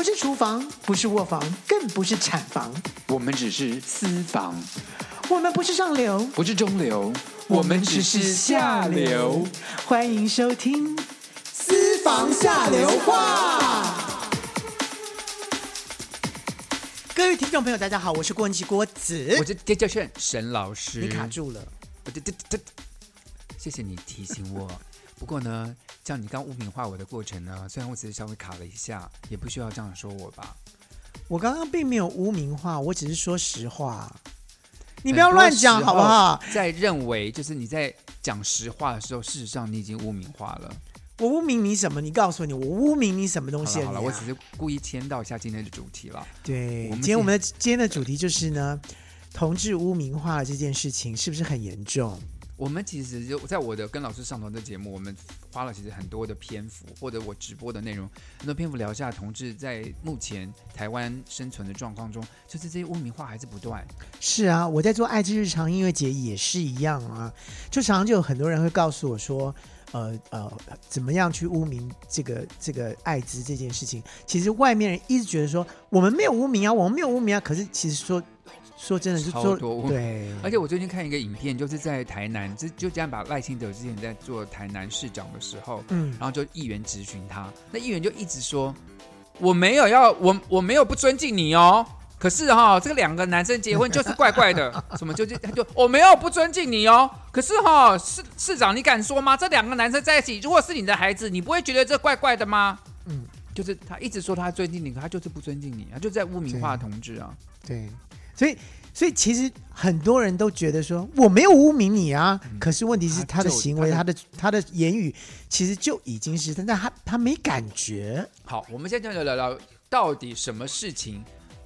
不是厨房，不是卧房，更不是产房，我们只是私房。我们不是上流，不是中流，我们只是下流。欢迎收听《私房下流话》。各位听众朋友，大家好，我是郭文琪郭子，我是杰教授沈老师。你卡住了，我这这这，谢谢你提醒我。不过呢，像你刚污名化我的过程呢，虽然我只是稍微卡了一下，也不需要这样说我吧。我刚刚并没有污名化，我只是说实话。你不要乱讲好不好？在认为就是你在讲实话的时候，事实上你已经污名化了。我污名你什么？你告诉你，我污名你什么东西？好了，好了，我只是故意牵到一下今天的主题了。对，今天我们的今天的主题就是呢，同志污名化这件事情是不是很严重？我们其实就在我的跟老师上团的节目，我们花了其实很多的篇幅，或者我直播的内容，很多篇幅聊一下同志在目前台湾生存的状况中，就是这些污名化还是不断。是啊，我在做爱之日常音乐节也是一样啊，就常常就有很多人会告诉我说，呃呃，怎么样去污名这个这个艾滋这件事情？其实外面人一直觉得说我们没有污名啊，我们没有污名啊，可是其实说。说真的，是做多对。而且我最近看一个影片，就是在台南，就就这样把赖清德之前在做台南市长的时候，嗯，然后就议员质询他，那议员就一直说我没有要我我没有不尊敬你哦，可是哈、哦，这个两个男生结婚就是怪怪的，什么就就他就我没有不尊敬你哦，可是哈、哦、市市长你敢说吗？这两个男生在一起，如果是你的孩子，你不会觉得这怪怪的吗？嗯，就是他一直说他尊敬你，可他就是不尊敬你，他就在污名化同志啊，对。对所以，所以其实很多人都觉得说我没有污名你啊，嗯、可是问题是他的行为、他的他的言语，其实就已经是，但他他没感觉。好，我们现在就聊聊到底什么事情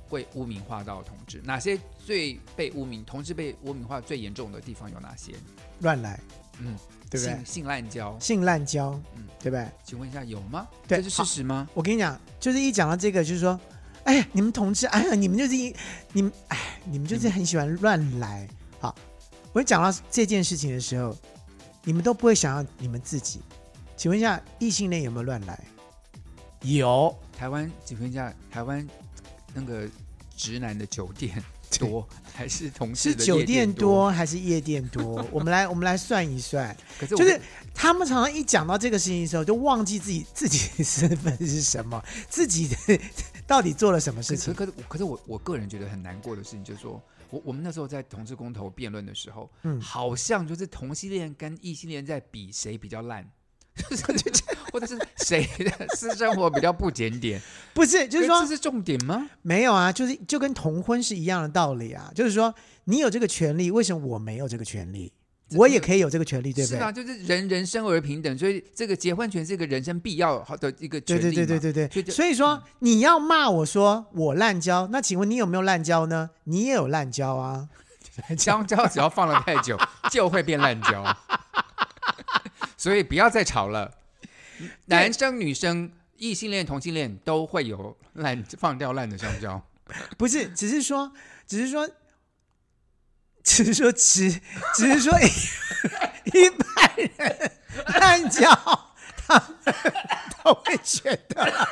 会污名化到同志，哪些最被污名，同志被污名化最严重的地方有哪些？乱来，嗯，对不对？性性滥交，性滥交，嗯，对不对？请问一下有吗？对，这是事实吗？我跟你讲，就是一讲到这个，就是说。哎呀，你们同志，哎呀，你们就是一，你们，哎，你们就是很喜欢乱来。好，我讲到这件事情的时候，你们都不会想要你们自己。请问一下，异性恋有没有乱来？有。台湾，请问一下，台湾那个直男的酒店多还是同事的？是酒店多还是夜店多？我们来，我们来算一算。可是，就是他们常常一讲到这个事情的时候，就忘记自己自己的身份是什么，自己的。到底做了什么事情？可是，可是，可是我我个人觉得很难过的事情，就是说我我们那时候在同志公投辩论的时候，嗯，好像就是同性恋跟异性恋在比谁比较烂，或者是谁的私生活比较不检点？不是，就是说这是重点吗？没有啊，就是就跟同婚是一样的道理啊，就是说你有这个权利，为什么我没有这个权利？我也可以有这个权利，对不对？是啊，就是人人生而平等，所以这个结婚权是一个人生必要的一个权利。对对对对对对。所以说你要骂我说我滥交，那请问你有没有滥交呢？你也有滥交啊。香蕉只要放了太久 就会变滥交，所以不要再吵了。男生、女生、异性恋、同性恋都会有烂放掉烂的香蕉。不是，只是说，只是说。只是说，只只是说一，一般人滥交，他们都会觉得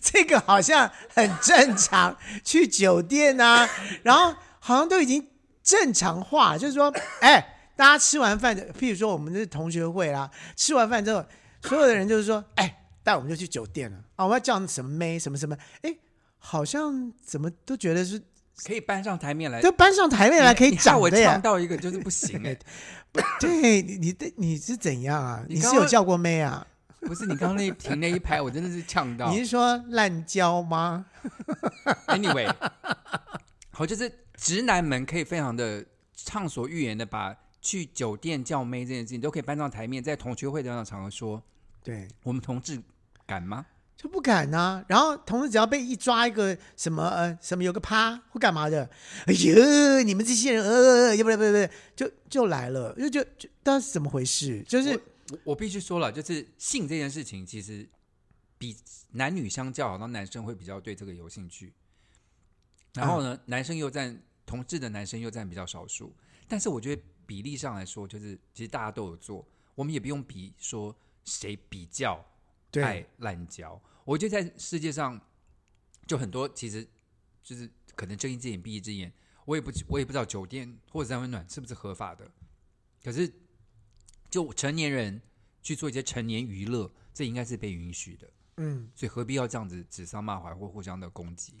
这个好像很正常。去酒店啊，然后好像都已经正常化，就是说，哎，大家吃完饭，譬如说我们这是同学会啦，吃完饭之后，所有的人就是说，哎，带我们就去酒店了啊，我们要叫什么妹，什么什么，哎，好像怎么都觉得是。可以搬上台面来，就搬上台面来可以讲的呀。我呛到一个就是不行哎，对，你你的你是怎样啊？你是有叫过妹啊？不是，你刚刚那停那一拍，我真的是呛到。你是说滥交吗？Anyway，好，就是直男们可以非常的畅所欲言的把去酒店叫妹这件事情都可以搬上台面，在同学会这样的场合说，对我们同志敢吗？就不敢呐、啊，然后同时只要被一抓一个什么呃什么有个趴或干嘛的，哎呦，你们这些人呃，要不不不不，就就来了，就就就，但是怎么回事？就是我我必须说了，就是性这件事情，其实比男女相较，好像男生会比较对这个有兴趣。然后呢，啊、男生又占同志的男生又占比较少数，但是我觉得比例上来说，就是其实大家都有做，我们也不用比说谁比较爱滥交。我觉得在世界上就很多其实就是可能睁一只眼闭一只眼，我也不我也不知道酒店或者三温暖是不是合法的，可是就成年人去做一些成年娱乐，这应该是被允许的。嗯，所以何必要这样子指桑骂槐或互相的攻击？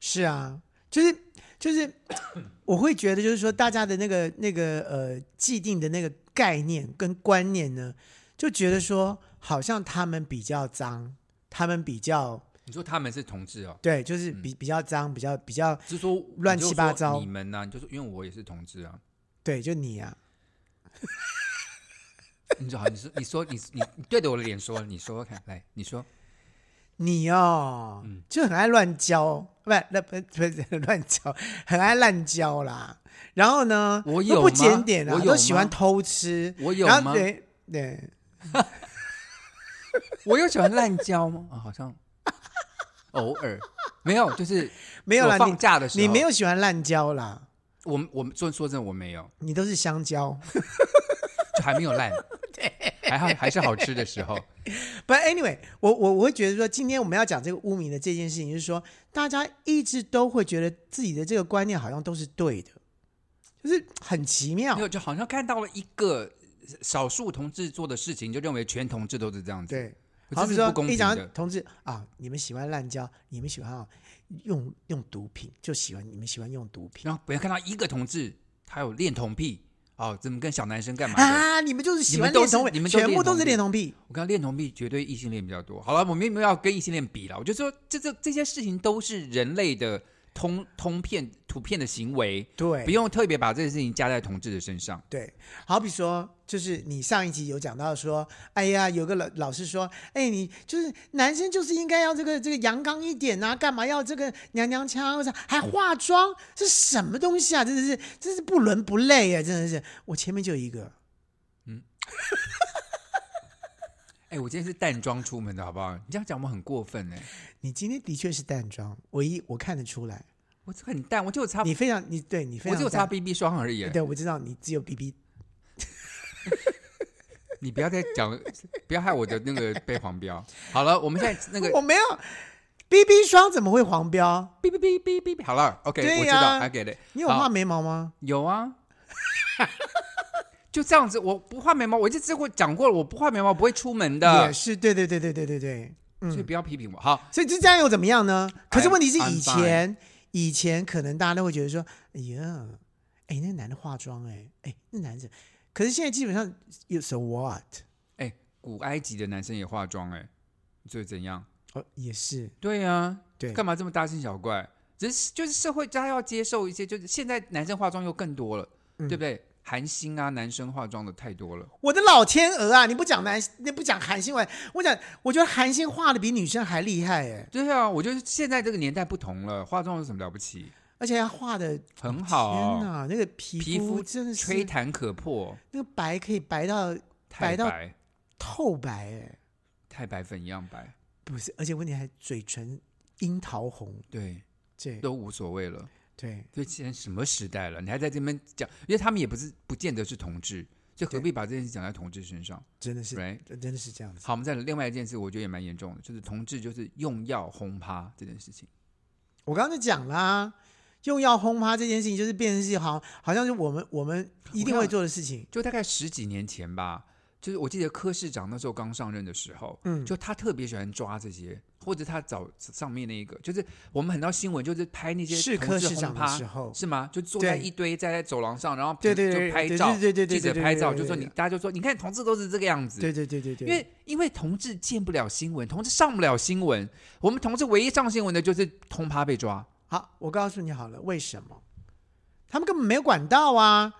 是啊，就是就是，我会觉得就是说，大家的那个那个呃既定的那个概念跟观念呢，就觉得说好像他们比较脏，他们比较，你说他们是同志哦？对，就是比、嗯、比较脏，比较比较，就是说乱七八糟。你们呢、啊？就是因为我也是同志啊。对，就你啊。你说好，你说你说你你你对着我的脸说，你说说看，来，你说。你哦，嗯、就很爱乱交，不不不不是 乱交，很爱滥交啦。然后呢，我有不检点啊，我都喜欢偷吃。我有吗？对对，我有喜欢滥交吗？啊，好像偶尔没有，就是 没有啦。放假的时候你，你没有喜欢滥交啦。我我说说真的，我没有。你都是香蕉，就还没有烂。还好还是好吃的时候，But anyway，我我我会觉得说，今天我们要讲这个污名的这件事情，就是说，大家一直都会觉得自己的这个观念好像都是对的，就是很奇妙，没有就好像看到了一个少数同志做的事情，就认为全同志都是这样子。对，这是不公平的。好比说，一讲同志啊，你们喜欢滥交，你们喜欢啊用用毒品，就喜欢你们喜欢用毒品，然后不要看到一个同志他有恋童癖。哦，怎么跟小男生干嘛啊？你们就是喜欢恋童癖，你们全部都是恋童癖。我看恋童癖绝对异性恋比较多。好了，我们没有要跟异性恋比了。我就说，这这这些事情都是人类的。通通片图片的行为，对，不用特别把这个事情加在同志的身上。对，好比说，就是你上一集有讲到说，哎呀，有个老老师说，哎，你就是男生就是应该要这个这个阳刚一点啊，干嘛要这个娘娘腔，还化妆，这是什么东西啊？真的是，真是不伦不类啊！真的是，我前面就一个，嗯，哎，我今天是淡妆出门的，好不好？你这样讲我很过分哎。你今天的确是淡妆，唯一我看得出来，我很淡，我就擦。你非常，你对你非常，我就擦 BB 霜而已。对，我知道你只有 BB。你不要再讲，不要害我的那个被黄标。好了，我们现在那个 我没有 BB 霜怎么会黄标？BB BB BB 好了，OK，我知道，I get it。你有画眉毛吗？有啊，就这样子，我不画眉毛，我就之前讲过了，我不画眉毛不会出门的。也是，对对对对对对对。所以不要批评我，好。所以就这样又怎么样呢？可是问题是以前，以前可能大家都会觉得说，哎呀，哎，那个男的化妆，哎，哎，那男生，可是现在基本上有 so what？哎，古埃及的男生也化妆，哎，所以怎样？哦，也是。对呀，对，干嘛这么大惊小怪？只是就是社会大家要接受一些，就是现在男生化妆又更多了，对不对？韩星啊，男生化妆的太多了。我的老天鹅啊！你不讲男，你不讲韩星，我我讲，我觉得韩星化的比女生还厉害哎。对啊，我觉得现在这个年代不同了，化妆有什么了不起？而且他画的很好。天哪，那个皮皮肤真的是吹弹可破，那个白可以白到白到透白哎，太白粉一样白。不是，而且问题还嘴唇樱桃红，对，这都无所谓了。对，所以现在什么时代了？你还在这边讲？因为他们也不是不见得是同志，就何必把这件事讲在同志身上？真的是，right? 真的是这样子。好，我们再来另外一件事，我觉得也蛮严重的，就是同志就是用药轰趴这件事情。我刚刚就讲啦，用药轰趴这件事情，就是变成是好，好像是我们我们一定会做的事情。就大概十几年前吧。就是我记得柯市长那时候刚上任的时候，嗯，就他特别喜欢抓这些，或者他找上面那一个，就是我们很多新闻就是拍那些是科市长的时候是吗？就坐在一堆在在走廊上，然后对对就拍照，对对对记者拍照，就说你大家就说你看同志都是这个样子，对对对对对，因为因为同志见不了新闻，同志上不了新闻，我们同志唯一上新闻的就是通趴被抓。好，我告诉你好了，为什么？他们根本没有管道啊，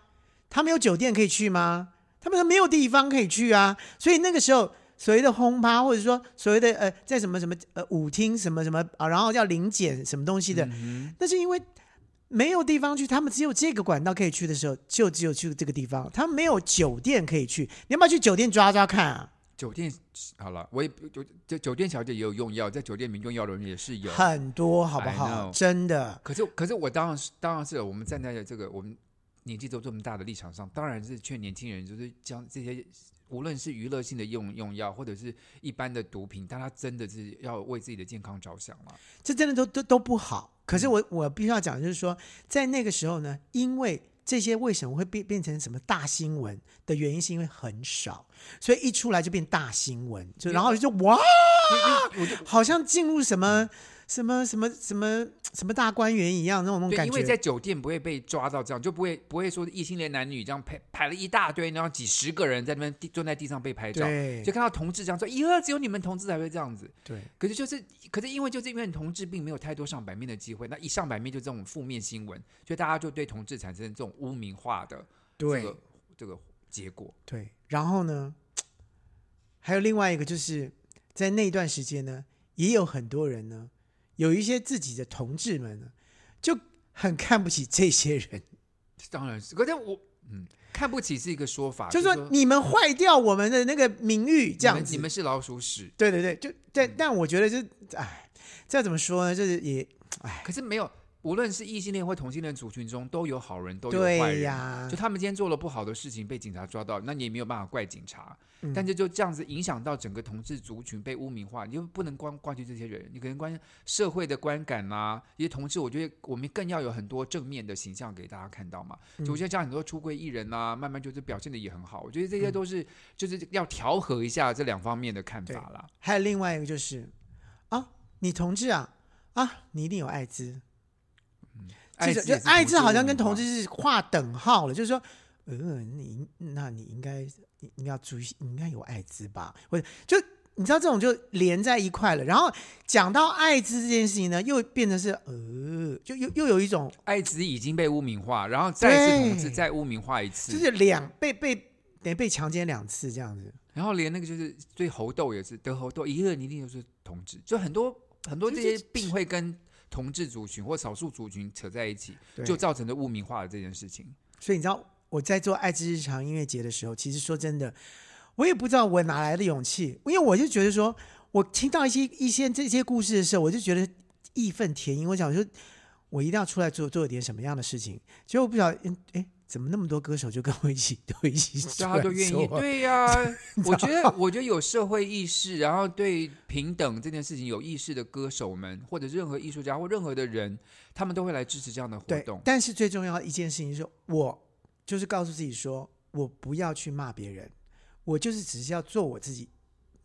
他们有酒店可以去吗？他们都没有地方可以去啊，所以那个时候所谓的轰趴，或者说所谓的呃，在什么什么呃舞厅什么什么啊，然后要临检什么东西的，嗯、那是因为没有地方去，他们只有这个管道可以去的时候，就只有去这个地方，他们没有酒店可以去，你要不要去酒店抓抓看啊？酒店好了，我也就就酒店小姐也有用药，在酒店民用药的人也是有很多，好不好？真的。可是可是我当然是当然是我们站在这个我们。年纪都这么大的立场上，当然是劝年轻人，就是将这些无论是娱乐性的用用药，或者是一般的毒品，大家真的是要为自己的健康着想了？这真的都都都不好。可是我、嗯、我必须要讲，就是说，在那个时候呢，因为这些为什么会变变成什么大新闻的原因，是因为很少，所以一出来就变大新闻，就然后就哇，好像进入什么。什么什么什么什么大观园一样那种那种感觉，因为在酒店不会被抓到这样，就不会不会说异性恋男女这样排排了一大堆，然后几十个人在那边坐在地上被拍照，对就看到同志这样说，咦，只有你们同志才会这样子。对，可是就是，可是因为就是因为同志并没有太多上版面的机会，那一上版面就这种负面新闻，所以大家就对同志产生这种污名化的这个这个结果。对，然后呢，还有另外一个就是在那段时间呢，也有很多人呢。有一些自己的同志们呢，就很看不起这些人。当然是，可是我嗯，看不起是一个说法，就是说你们坏掉我们的那个名誉，这样子你，你们是老鼠屎。对对对，就但、嗯、但我觉得就哎，这怎么说呢？就是也哎，可是没有。无论是异性恋或同性恋族群中，都有好人，都有坏人。呀就他们今天做了不好的事情，被警察抓到，那你也没有办法怪警察。嗯、但是就这样子影响到整个同志族群被污名化，你就不能光怪罪这些人，你可能关社会的观感啊。一些同志，我觉得我们更要有很多正面的形象给大家看到嘛。就我现在像很多出柜艺人啊，慢慢就是表现的也很好。我觉得这些都是、嗯、就是要调和一下这两方面的看法啦。还有另外一个就是啊，你同志啊啊，你一定有艾滋。其实就艾滋好像跟同志是划等号了，就是说，呃，你那你应该你要注意，你应该有艾滋吧？或者就你知道这种就连在一块了。然后讲到艾滋这件事情呢，又变成是呃，就又又有一种艾滋已经被污名化，然后再次同志再污名化一次，就是两被被等于被强奸两次这样子。然后连那个就是对猴痘也是得猴痘，一个你一定就是同志，就很多很多这些病会跟。同志族群或少数族群扯在一起，就造成了污名化的这件事情。所以你知道我在做爱之日常音乐节的时候，其实说真的，我也不知道我哪来的勇气，因为我就觉得说，我听到一些一些这些故事的时候，我就觉得义愤填膺。我想说，我一定要出来做做点什么样的事情。结果我不晓得，哎哎。怎么那么多歌手就跟我一起都一起，大家都愿意？对呀、啊，我觉得 我觉得有社会意识，然后对平等这件事情有意识的歌手们，或者任何艺术家或任何的人，他们都会来支持这样的活动。但是最重要的一件事情是，我就是告诉自己说，我不要去骂别人，我就是只是要做我自己。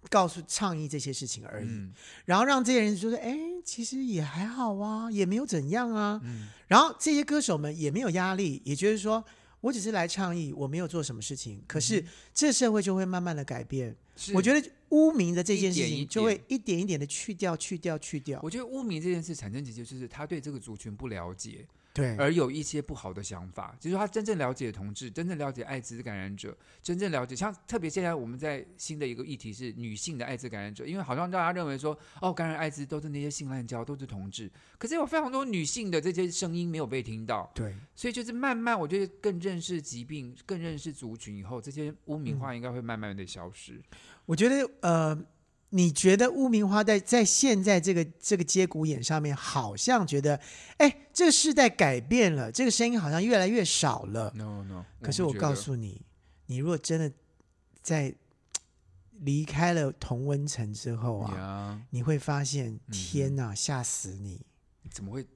告诉倡议这些事情而已，嗯、然后让这些人觉得，哎，其实也还好啊，也没有怎样啊。嗯、然后这些歌手们也没有压力，也就是说，我只是来倡议，我没有做什么事情。可是这社会就会慢慢的改变。我觉得污名的这件事情就会一点一点的去掉、去掉、去掉。我觉得污名这件事产生其实就是他对这个族群不了解。对，而有一些不好的想法，就是他真正了解同志，真正了解艾滋感染者，真正了解像特别现在我们在新的一个议题是女性的艾滋感染者，因为好像大家认为说哦，感染艾滋都是那些性滥交，都是同志，可是有非常多女性的这些声音没有被听到，对，所以就是慢慢我觉得更认识疾病，更认识族群以后，这些污名化应该会慢慢的消失。嗯，我觉得呃。你觉得污名化在在现在这个这个节骨眼上面，好像觉得，哎，这个时代改变了，这个声音好像越来越少了。No No。可是我告诉你，你如果真的在离开了同温层之后啊，你会发现，天哪，吓死你！怎么会？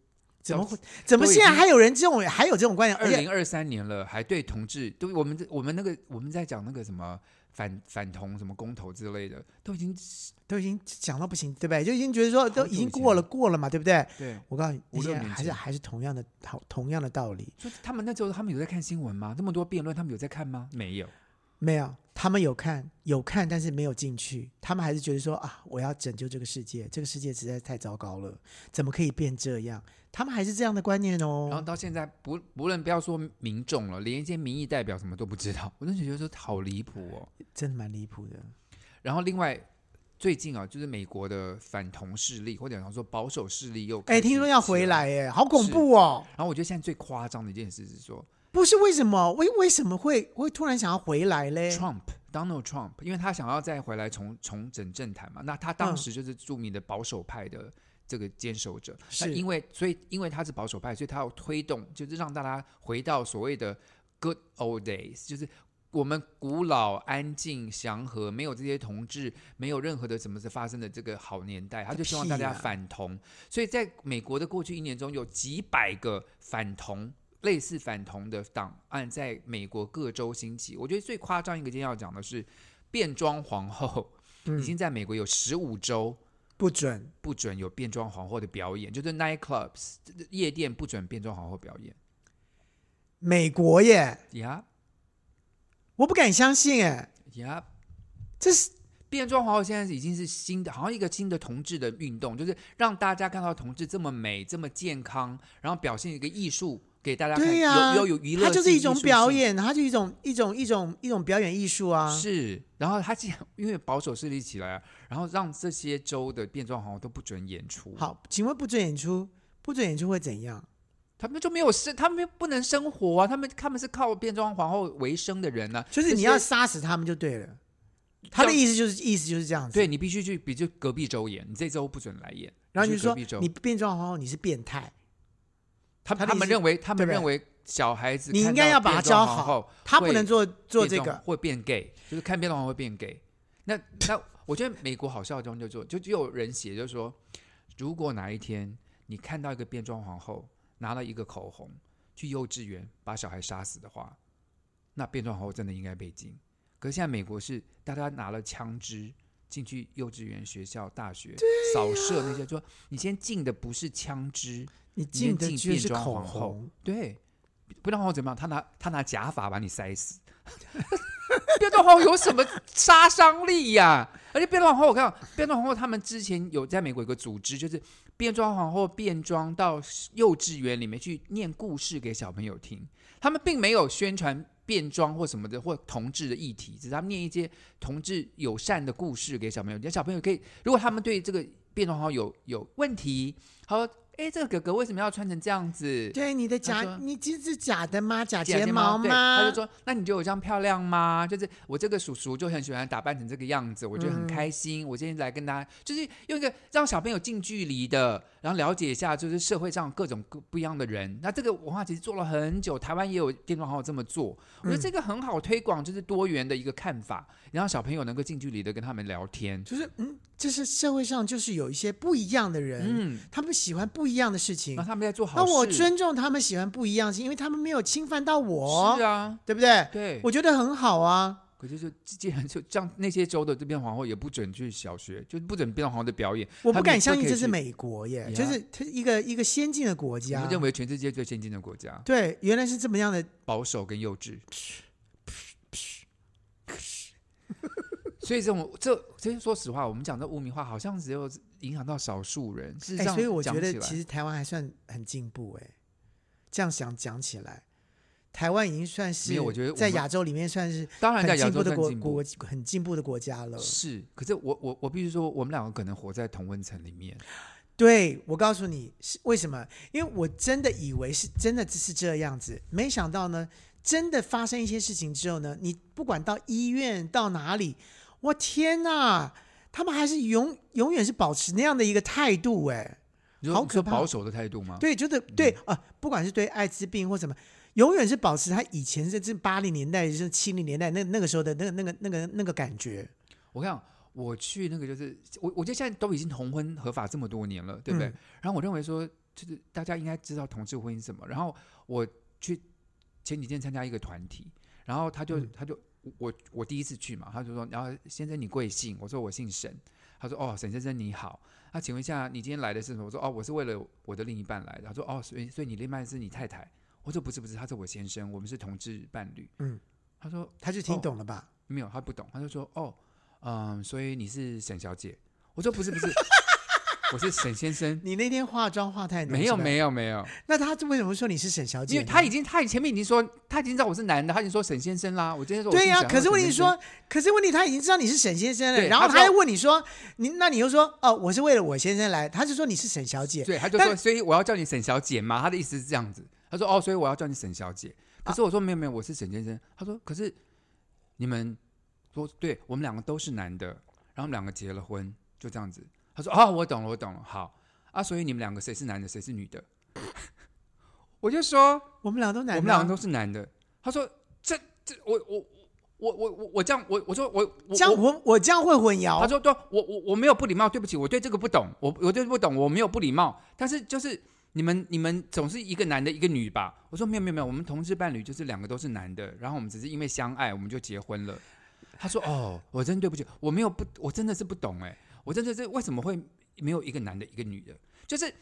怎么会？怎么现在还有人这种还有这种观念？二零二三年了，还对同志，都我们我们那个我们在讲那个什么？反反同什么公投之类的，都已经都已经讲到不行，对不对？就已经觉得说都已经过了过了嘛，对不对？对，我告诉你，现在还是还是同样的同同样的道理。就他们那时候他们有在看新闻吗？那么多辩论，他们有在看吗？没有，没有。他们有看有看，但是没有进去。他们还是觉得说啊，我要拯救这个世界，这个世界实在太糟糕了，怎么可以变这样？他们还是这样的观念哦。然后到现在不不论不要说民众了，连一些民意代表什么都不知道，我真的觉得说好离谱哦，真的蛮离谱的。然后另外最近啊，就是美国的反同势力或者说保守势力又哎，听说要回来哎，好恐怖哦。然后我觉得现在最夸张的一件事是说。不是为什么？为为什么会会突然想要回来嘞？Trump Donald Trump，因为他想要再回来重重整政坛嘛。那他当时就是著名的保守派的这个坚守者。是、嗯、因为所以因为他是保守派，所以他要推动，就是让大家回到所谓的 good old days，就是我们古老、安静、祥和，没有这些同志，没有任何的什么事发生的这个好年代，他就希望大家反同。所以在美国的过去一年中，有几百个反同、类似反同的档案在美国各州兴起。我觉得最夸张一个今天要讲的是变装皇后，已经在美国有十五州不准不准有变装皇后的表演，就是 night clubs 夜店不准变装皇后表演。美国耶，呀。我不敢相信哎呀，这是变装皇后，现在已经是新的，好像一个新的同志的运动，就是让大家看到同志这么美、这么健康，然后表现一个艺术给大家看。对呀，有有娱乐，它就是一种表演，它就是一种一种一种一种表演艺术啊。是，然后他既然因为保守势力起来，然后让这些州的变装皇后都不准演出。好，请问不准演出，不准演出会怎样？他们就没有生，他们不能生活啊！他们他们是靠变装皇后为生的人呢、啊，就是你要杀死他们就对了。他的意思就是意思就是这样子，对，你必须去，比就隔壁州演，你这周不准来演。然后你就说你变装皇后你是变态，他他们认为他们认为小孩子你应该要把他教好，他不能做做这个会变 gay，就是看变装皇后会变 gay。那那我觉得美国好笑的地方就做，就就有人写就是说，如果哪一天你看到一个变装皇后。拿了一个口红去幼稚园把小孩杀死的话，那变装皇后真的应该被禁。可是现在美国是大家拿了枪支进去幼稚园、学校、大学扫射那些，说你先进的不是枪支，你进的就是口红。对，不装皇后怎么样？他拿他拿假发把你塞死。变装皇后有什么杀伤力呀、啊？而且变装皇后，我看到变装皇后他们之前有在美国有个组织，就是。变装皇后变装到幼稚园里面去念故事给小朋友听，他们并没有宣传变装或什么的或同志的议题，只是他们念一些同志友善的故事给小朋友，让小朋友可以，如果他们对这个变装皇有有问题，好。哎，这个哥哥为什么要穿成这样子？对，你的假，你这是假的吗？假睫毛吗？他就说：“那你觉得我这样漂亮吗？就是我这个叔叔就很喜欢打扮成这个样子，我觉得很开心。嗯、我今天来跟大家，就是用一个让小朋友近距离的，然后了解一下，就是社会上各种各不一样的人。那这个文化其实做了很久，台湾也有电动好友这么做。我觉得这个很好推广，就是多元的一个看法，然后小朋友能够近距离的跟他们聊天。就是嗯，就是社会上就是有一些不一样的人，嗯，他们喜欢不。不一样的事情，那他们在做好事。那我尊重他们喜欢不一样，是因为他们没有侵犯到我。是啊，对不对？对，我觉得很好啊。可是就 既然就这样，那些州的这边皇后也不准去小学，就不准变皇后的表演。我不敢相信这是美国耶，就是它一个一个先进的国家。我们认为全世界最先进的国家。对，原来是这么样的保守跟幼稚。所以这种这其实说实话，我们讲的污名化，好像只有影响到少数人。是这样，所以我觉得其实台湾还算很进步哎。这样想讲起来，台湾已经算是我觉得在亚洲里面算是当然在亚洲的国国很进步的国家了。是，可是我我我必须说，我们两个可能活在同温层里面。对，我告诉你是为什么？因为我真的以为是真的只是这样子，没想到呢，真的发生一些事情之后呢，你不管到医院到哪里。我天呐，他们还是永永远是保持那样的一个态度，哎，好可怕！保守的态度吗？对，就是对啊、呃，不管是对艾滋病或什么，永远是保持他以前是这八零年代、是七零年代那那个时候的那个那个那个那个感觉。我跟你讲，我去那个就是我，我觉得现在都已经同婚合法这么多年了，对不对？嗯、然后我认为说，就是大家应该知道同志婚姻什么。然后我去前几天参加一个团体，然后他就、嗯、他就。我我第一次去嘛，他就说，然后先生你贵姓？我说我姓沈。他说哦，沈先生你好。那请问一下，你今天来的是什么？我说哦，我是为了我的另一半来的。他说哦，所以所以你另一半是你太太？我说不是不是，他是我先生，我们是同志伴侣。嗯，他说他就听懂了吧？哦，没有，他不懂。他就说哦，嗯，所以你是沈小姐？我说不是不是。我是沈先生，你那天化妆化太浓，没有没有没有。那他为什么说你是沈小姐？因为他已经，他前面已经说，他已经知道我是男的，他已经说沈先生啦。我今天说对呀、啊，可是问题说，可是问题他已经知道你是沈先生了，然后他还问你说，你那你又说哦，我是为了我先生来，他就说你是沈小姐，对，他就说，所以我要叫你沈小姐嘛，他的意思是这样子。他说哦，所以我要叫你沈小姐。可是我说没有没有，我是沈先生。他说可是你们说对我们两个都是男的，然后我们两个结了婚，就这样子。他说哦，我懂了，我懂了，好。啊，所以你们两个谁是男的，谁是女的？我就说我们俩都男的，我们两个都是男的。他说这这我我我我我我这样我我说我我这样我我这样会混淆。他说对，我我我没有不礼貌，对不起，我对这个不懂，我我对不懂，我没有不礼貌。但是就是你们你们总是一个男的一个女吧？我说没有没有没有，我们同志伴侣就是两个都是男的，然后我们只是因为相爱我们就结婚了。他说 哦，我真对不起，我没有不，我真的是不懂哎，我真的是为什么会没有一个男的一个女的？就是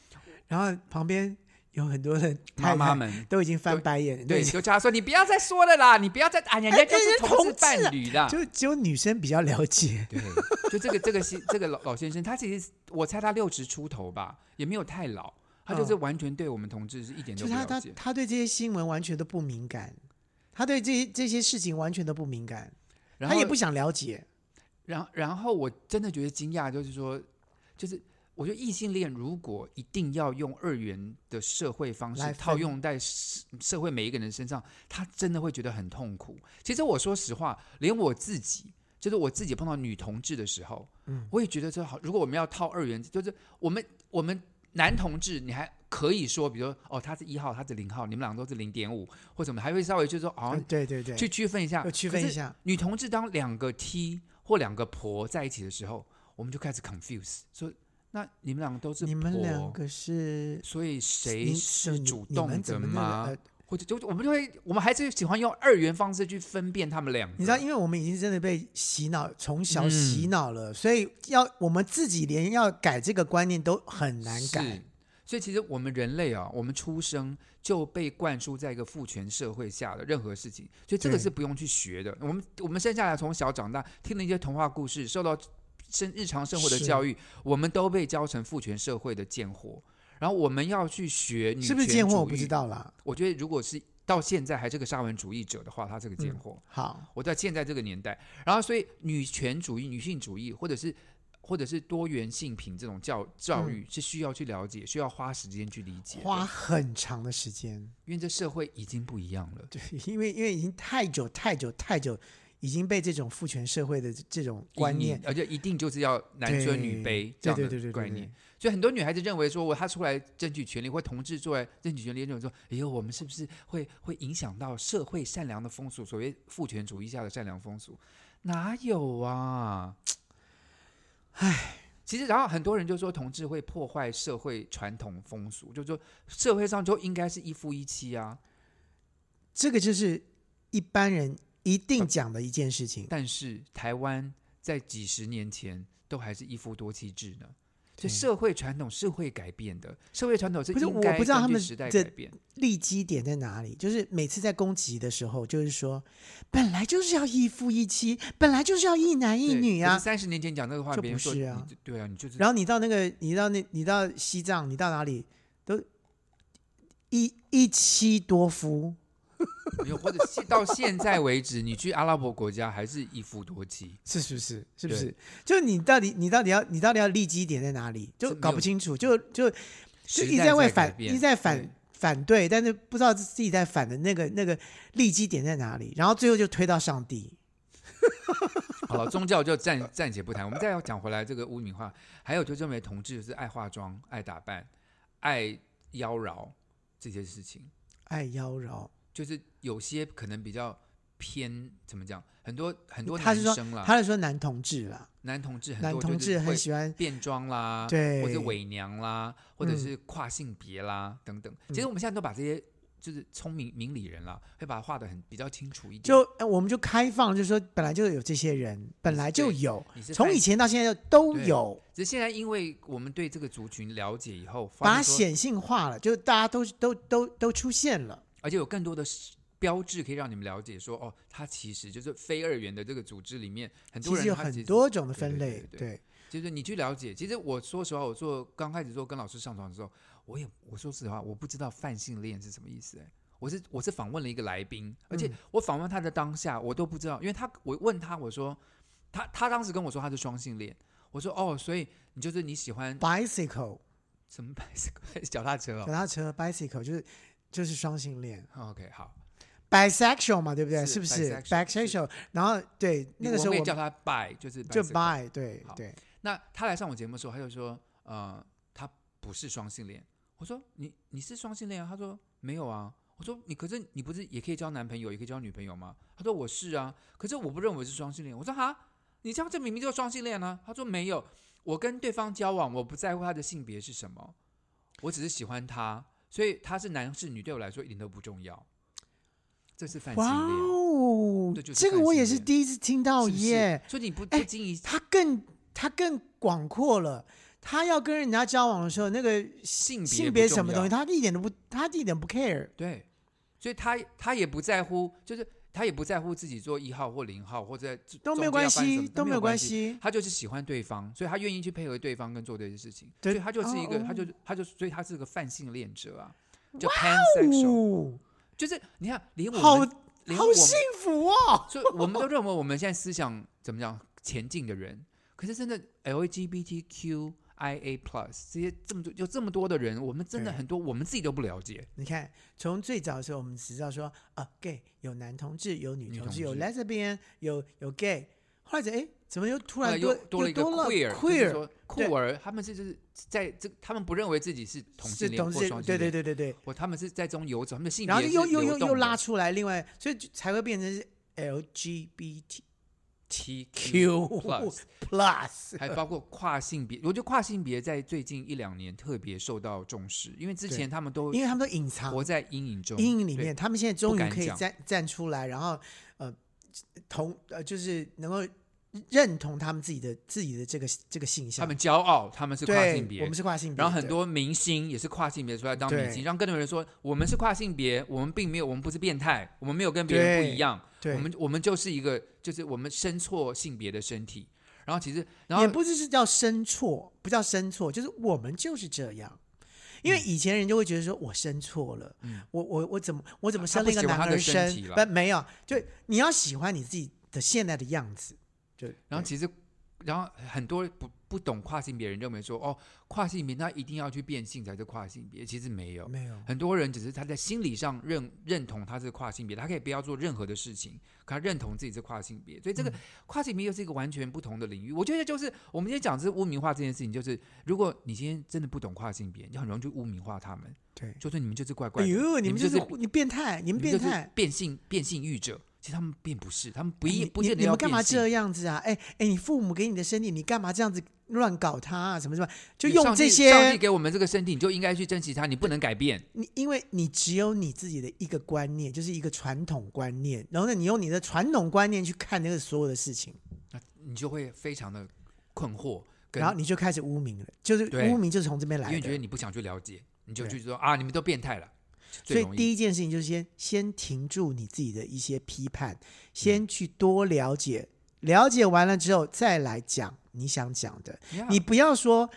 然后旁边。有很多人妈妈们都已经翻白眼，对，就叫他说：“你不要再说了啦，你不要再啊，人家就是同志伴侣啦。”就只有女生比较了解。对，就这个这个先这个老老先生，他其实我猜他六十出头吧，也没有太老，他就是完全对我们同志是一点都不了解。他他他对这些新闻完全都不敏感，他对这些这些事情完全都不敏感，他也不想了解。然后然后我真的觉得惊讶，就是说，就是。我觉得异性恋如果一定要用二元的社会方式套用在社会每一个人身上，他真的会觉得很痛苦。其实我说实话，连我自己，就是我自己碰到女同志的时候，嗯，我也觉得这好。如果我们要套二元，就是我们我们男同志，你还可以说，比如说哦，他是一号，他是零号，你们两个都是零点五，或什么，还会稍微就是说哦，对对对，去区分一下，区分一下。女同志当两个 T 或两个婆在一起的时候，我们就开始 confuse 说。那你们两个都是，你们两个是，所以谁是主动的吗？呃、或者就我们就会，我们还是喜欢用二元方式去分辨他们两个。你知道，因为我们已经真的被洗脑，从小洗脑了，嗯、所以要我们自己连要改这个观念都很难改。所以其实我们人类啊，我们出生就被灌输在一个父权社会下的任何事情，所以这个是不用去学的。我们我们生下来从小长大，听了一些童话故事，受到。生日常生活的教育，我们都被教成父权社会的贱货，然后我们要去学女权主义，是不是贱货？我不知道啦。我觉得如果是到现在还是个沙文主义者的话，他是个贱货。嗯、好，我在现在这个年代，然后所以女权主义、女性主义，或者是或者是多元性平这种教教育，是需要去了解，需要花时间去理解，花很长的时间，因为这社会已经不一样了。对，因为因为已经太久太久太久。已经被这种父权社会的这种观念，而且一定就是要男尊女卑这样的观念，所以很多女孩子认为说，我她出来争取权利，或同志出来争取权利，认为说，哎呦，我们是不是会会影响到社会善良的风俗？所谓父权主义下的善良风俗，哪有啊？唉，其实然后很多人就说，同志会破坏社会传统风俗，就是说社会上就应该是一夫一妻啊，这个就是一般人。一定讲的一件事情，但是台湾在几十年前都还是一夫多妻制呢。这社会传统是会改变的，社会传统是应该根据时代改变。立基点在哪里？就是每次在攻击的时候，就是说本来就是要一夫一妻，本来就是要一男一女啊。三十年前讲这个话，别人说啊，对啊，你就是。然后你到那个，你到那，你到西藏，你到哪里都一一妻多夫。没有，或者到现在为止，你去阿拉伯国家还是一夫多妻，是是不是？是不是？对就你到底，你到底要，你到底要立基点在哪里？就搞不清楚，就就就一直在为反，一直在反反对，但是不知道自己在反的那个那个立基点在哪里，然后最后就推到上帝。好了，宗教就暂暂且不谈，我们再要讲回来这个污名化，还有就认为同志就是爱化妆、爱打扮、爱妖娆这些事情，爱妖娆。就是有些可能比较偏，怎么讲？很多很多男生啦，他是说男同志啦，男同志很多，男同志很喜欢变装啦，对，或者伪娘啦，或者是跨性别啦、嗯、等等。其实我们现在都把这些就是聪明明理人啦，会把它画的很比较清楚一点。就我们就开放，就是说本来就有这些人，本来就有，从以前到现在就都有。只是现在因为我们对这个族群了解以后，把它显性化了，就大家都都都都出现了。而且有更多的标志可以让你们了解说，哦，它其实就是非二元的这个组织里面，很多人有很多种的分类。对，对，对，对，就是你去了解。其实我说实话，我做刚开始做跟老师上床的时候，我也我说实话，我不知道泛性恋是什么意思。哎，我是我是访问了一个来宾，而且我访问他的当下，我都不知道，因为他我问他，我说他他当时跟我说他是双性恋，我说哦，所以你就是你喜欢 bicycle 什么 bicycle 脚踏车哦，脚踏车 bicycle 就是。就是双性恋，OK，好，bisexual 嘛，对不对？是不是 bisexual？然后对那个时候我叫他 bi，就是就 bi，对对。那他来上我节目的时候，他就说，呃，他不是双性恋。我说你你是双性恋啊？他说没有啊。我说你可是你不是也可以交男朋友，也可以交女朋友吗？他说我是啊，可是我不认为是双性恋。我说哈，你这样这明明就是双性恋呢、啊。他说没有，我跟对方交往，我不在乎他的性别是什么，我只是喜欢他，所以他是男是女对我来说一点都不重要。这是泛性恋，哇哦，这，这个我也是第一次听到耶。所以你不不经意，他更他更广阔了。他要跟人家交往的时候，那个性别性别什么东西，他一点都不，他一点不 care。对，所以他他也不在乎，就是他也不在乎自己做一号或零号或者都没有关系，都没有关系。他就是喜欢对方，所以他愿意去配合对方跟做这些事情。对，所以他就是一个，哦、他就他就所以他是个泛性恋者啊，就 pansexual。就是你看，连我们好连好幸福哦，所以我们都认为我们现在思想怎么讲前进的人，可是真的 LGBTQ。I A Plus 这些这么多，有这么多的人，我们真的很多，我们自己都不了解。你看，从最早的时候，我们只知道说啊，gay 有男同志，有女同志，有 lesbian，有有 gay。后来哎，怎么又突然多多了一个 queer？queer 酷儿，他们是就是在这，他们不认为自己是同性恋或双性恋，对对对对对。或他们是在中游走，他们的性别然后又又又又拉出来，另外所以才会变成是 LGBT。TQ Plus Plus，还包括跨性别，我觉得跨性别在最近一两年特别受到重视，因为之前他们都因为他们都隐藏活在阴影中，阴影里面，他们现在终于可以站站出来，然后呃同呃就是能够认同他们自己的自己的这个这个性向，他们骄傲他们是跨性别，我们是跨性别，然后很多明星也是跨性别出来当明星，让更多人说我们是跨性别，我们并没有，我们不是变态，我们没有跟别人不一样。对我们我们就是一个，就是我们生错性别的身体，然后其实，然后也不是是叫生错，不叫生错，就是我们就是这样。因为以前人就会觉得说我生错了，嗯、我我我怎么我怎么生了一个男儿身？不，没有，就你要喜欢你自己的现在的样子。对然后其实，然后很多不。不懂跨性别人认为说哦，跨性别他一定要去变性才是跨性别，其实没有，没有。很多人只是他在心理上认认同他是跨性别，他可以不要做任何的事情，可他认同自己是跨性别，所以这个跨性别又是一个完全不同的领域。嗯、我觉得就是我们今天讲这是污名化这件事情，就是如果你今天真的不懂跨性别，你很容易去污名化他们，对，就说你们就是怪怪的，哎呦，你们就是你，你变态，你们变态，变性变性欲者。其实他们并不是，他们不一不。你们干嘛这样子啊？哎哎，你父母给你的身体，你干嘛这样子乱搞他啊？什么什么？就用这些上帝给我们这个身体，你就应该去珍惜它，你不能改变。你因为你只有你自己的一个观念，就是一个传统观念，然后呢，你用你的传统观念去看那个所有的事情，那你就会非常的困惑，然后你就开始污名了，就是污名就是从这边来的，因为觉得你不想去了解，你就去说啊，你们都变态了。所以第一件事情就是先先停住你自己的一些批判，先去多了解，了解完了之后再来讲你想讲的。你不要说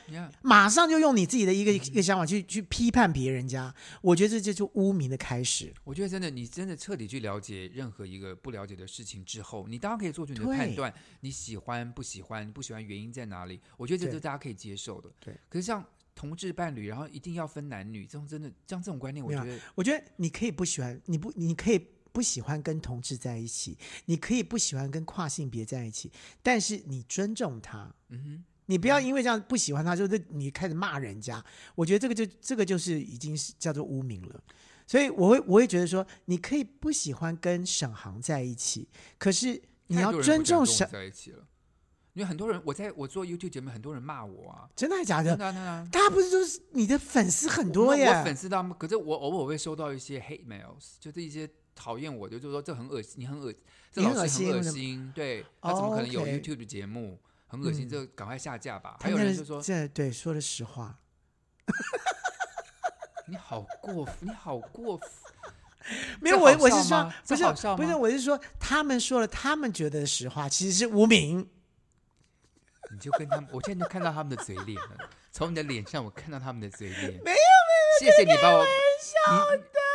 马上就用你自己的一个一个想法去去批判别人家，我觉得这就是污名的开始。我觉得真的，你真的彻底去了解任何一个不了解的事情之后，你当然可以做出你的判断。你喜欢不喜欢？不喜欢原因在哪里？我觉得这是大家可以接受的。对，可是像。同志伴侣，然后一定要分男女，这种真的像这种观念，我觉得，我觉得你可以不喜欢，你不，你可以不喜欢跟同志在一起，你可以不喜欢跟跨性别在一起，但是你尊重他，嗯哼，你不要因为这样不喜欢他，就是你开始骂人家，我觉得这个就这个就是已经是叫做污名了，所以我会我会觉得说，你可以不喜欢跟沈航在一起，可是你要尊重沈在一起了。因为很多人，我在我做 YouTube 节目，很多人骂我啊，真的还假的？真的，真的。大家不是说是你的粉丝很多耶？我粉丝他们，可是我偶尔会收到一些 hate mails，就是一些讨厌我的，就是说这很恶心，你很恶，这老师很恶心，对，他怎么可能有 YouTube 的节目？很恶心，这赶快下架吧。还有人就说，这对说的实话。你好过分，你好过分。没有，我我是说，不是不是，我是说，他们说了他们觉得的实话，其实是无名。你就跟他们，我现在就看到他们的嘴脸了。从你的脸上，我看到他们的嘴脸。没有没有，谢谢你把我。你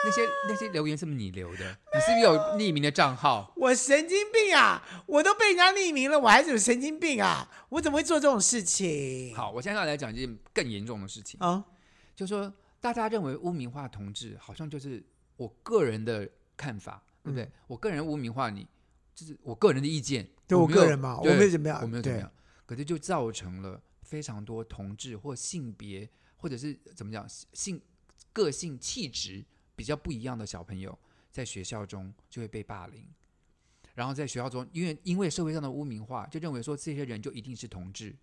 那些那些留言是不是你留的？你是不是有匿名的账号？我神经病啊！我都被人家匿名了，我还是有神经病啊！我怎么会做这种事情？好，我现在要来讲一件更严重的事情啊，就说大家认为污名化同志，好像就是我个人的看法，对不对？我个人污名化你，就是我个人的意见，对我个人嘛，我没有怎么样，我没有怎么样。可是就造成了非常多同志或性别，或者是怎么讲性个性气质比较不一样的小朋友，在学校中就会被霸凌，然后在学校中，因为因为社会上的污名化，就认为说这些人就一定是同志，